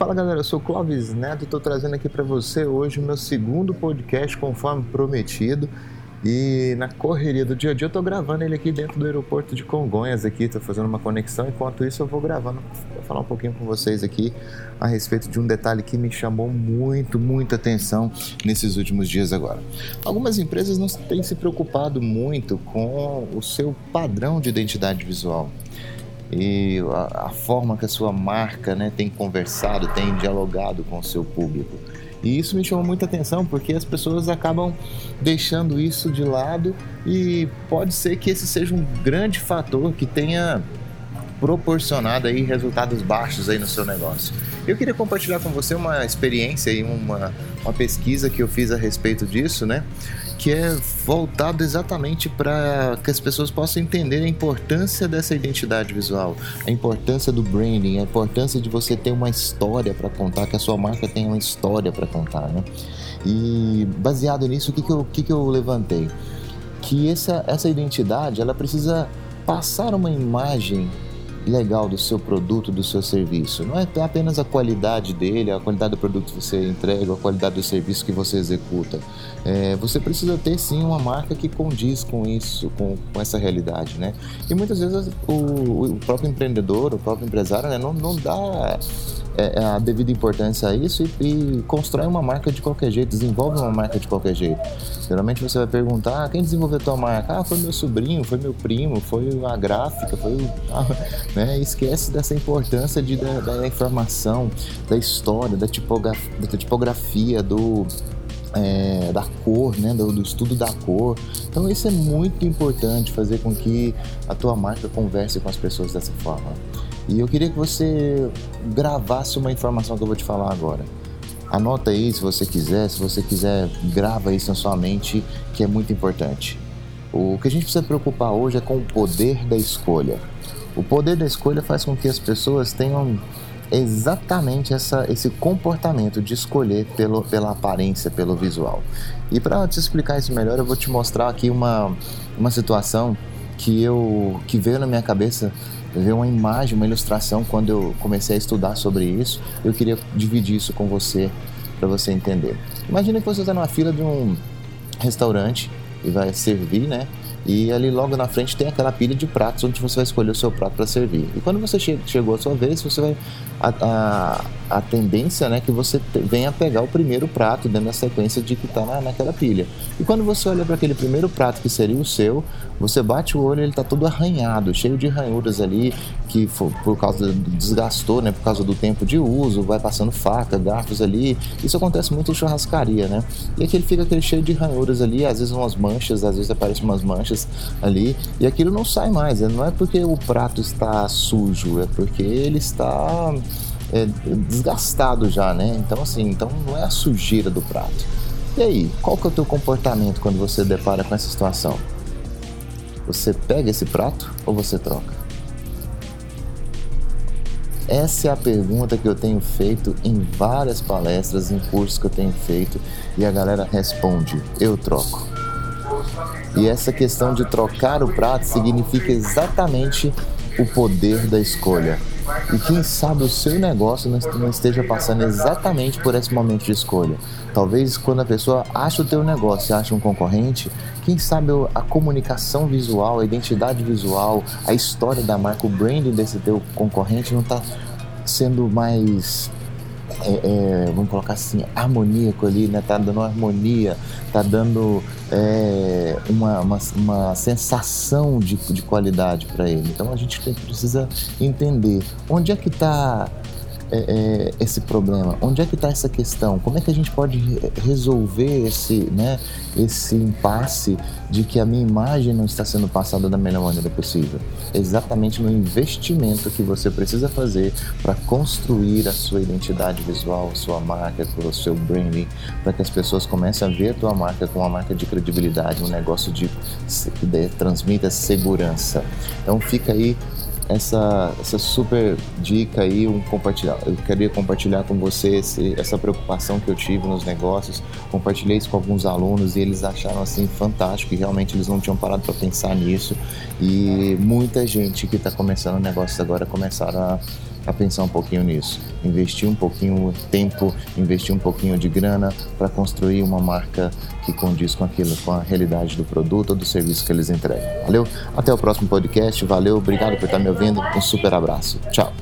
Fala galera, eu sou Clóvis Neto e estou trazendo aqui para você hoje o meu segundo podcast conforme prometido. E na correria do dia a dia eu tô gravando ele aqui dentro do aeroporto de Congonhas aqui, tô fazendo uma conexão, enquanto isso eu vou gravando para falar um pouquinho com vocês aqui a respeito de um detalhe que me chamou muito, muita atenção nesses últimos dias agora. Algumas empresas não têm se preocupado muito com o seu padrão de identidade visual e a, a, forma que a sua marca né, tem conversado, tem dialogado com o seu público. E isso me chamou muita atenção porque as pessoas acabam deixando isso de lado e pode ser que esse seja um grande fator que tenha proporcionado aí resultados baixos aí no seu negócio. Eu queria compartilhar com você uma experiência e uma, uma pesquisa que eu fiz a respeito disso, né? Que é voltado exatamente para que as pessoas possam entender a importância dessa identidade visual, a importância do branding, a importância de você ter uma história para contar, que a sua marca tenha uma história para contar, né? E baseado nisso, o que, que, eu, que, que eu levantei? Que essa, essa identidade ela precisa passar uma imagem legal do seu produto, do seu serviço. Não é apenas a qualidade dele, a qualidade do produto que você entrega, a qualidade do serviço que você executa. É, você precisa ter sim uma marca que condiz com isso, com, com essa realidade, né? E muitas vezes o, o próprio empreendedor, o próprio empresário, né, não, não dá é, é, a devida importância a isso e, e, constrói uma marca de qualquer jeito, desenvolve uma marca de qualquer jeito. Geralmente você vai perguntar, ah, quem desenvolveu tua marca? Ah, foi meu sobrinho, foi meu primo, foi a gráfica, foi o... né? Esquece dessa importância de, da, da informação, da história, da tipografia, da tipografia do, é, da cor, né, do, do, estudo da cor. Então isso é muito importante fazer com que a tua marca converse com as pessoas dessa forma. E eu queria que você gravasse uma informação que eu vou te falar agora. Anota aí se você quiser, se você quiser, grava isso na sua mente, que é muito importante. O que a gente precisa preocupar hoje é com o poder da escolha. O poder da escolha faz com que as pessoas tenham exatamente essa, esse comportamento de escolher pelo, pela aparência, pelo visual. E para te explicar isso melhor, eu vou te mostrar aqui uma, uma situação que eu que veio na minha cabeça ver uma imagem, uma ilustração quando eu comecei a estudar sobre isso. Eu queria dividir isso com você para você entender. Imagina que você está numa fila de um restaurante e vai servir, né? E ali logo na frente tem aquela pilha de pratos onde você vai escolher o seu prato para servir. E quando você che chegou a sua vez, você vai a, a, a tendência né, que você venha pegar o primeiro prato dentro da sequência de que está na, naquela pilha. E quando você olha para aquele primeiro prato que seria o seu, você bate o olho, ele está todo arranhado, cheio de ranhuras ali, que for, por causa do desgastou, né, por causa do tempo de uso, vai passando faca, garfos ali. Isso acontece muito em churrascaria, né? E aquele fica aquele cheio de ranhuras ali, às vezes umas manchas, às vezes aparecem umas manchas ali, e aquilo não sai mais. Né? Não é porque o prato está sujo, é porque ele está é, desgastado já, né? Então assim, então não é a sujeira do prato. E aí, qual que é o teu comportamento quando você depara com essa situação? Você pega esse prato ou você troca? Essa é a pergunta que eu tenho feito em várias palestras, em cursos que eu tenho feito, e a galera responde: eu troco. E essa questão de trocar o prato significa exatamente o poder da escolha. E quem sabe o seu negócio não esteja passando exatamente por esse momento de escolha. Talvez quando a pessoa acha o teu negócio acha um concorrente, quem sabe a comunicação visual, a identidade visual, a história da marca, o branding desse teu concorrente não está sendo mais é, é, vamos colocar assim, harmoníaco ali, né? Tá dando harmonia, tá dando é, uma, uma, uma, sensação de, de qualidade para ele. Então a gente precisa entender onde é que está é, é, esse problema? Onde é que está essa questão? Como é que a gente pode resolver esse, né, esse impasse de que a minha imagem não está sendo passada da melhor maneira possível? Exatamente no investimento que você precisa fazer para construir a sua identidade visual, a sua marca, o seu branding, para que as pessoas comecem a ver a tua marca como uma marca de credibilidade, um negócio de que transmita segurança. Então fica aí essa, essa super dica aí, um compartilhar. Eu queria compartilhar com você esse, essa preocupação que eu tive nos negócios. Compartilhei isso com alguns alunos e eles acharam assim fantástico. E realmente eles não tinham parado para pensar nisso. E muita gente que está começando negócios agora começaram a a pensar um pouquinho nisso, investir um pouquinho de tempo, investir um pouquinho de grana para construir uma marca que condiz com aquilo, com a realidade do produto ou do serviço que eles entregam. Valeu? Até o próximo podcast. Valeu, obrigado por estar me ouvindo. Um super abraço. Tchau.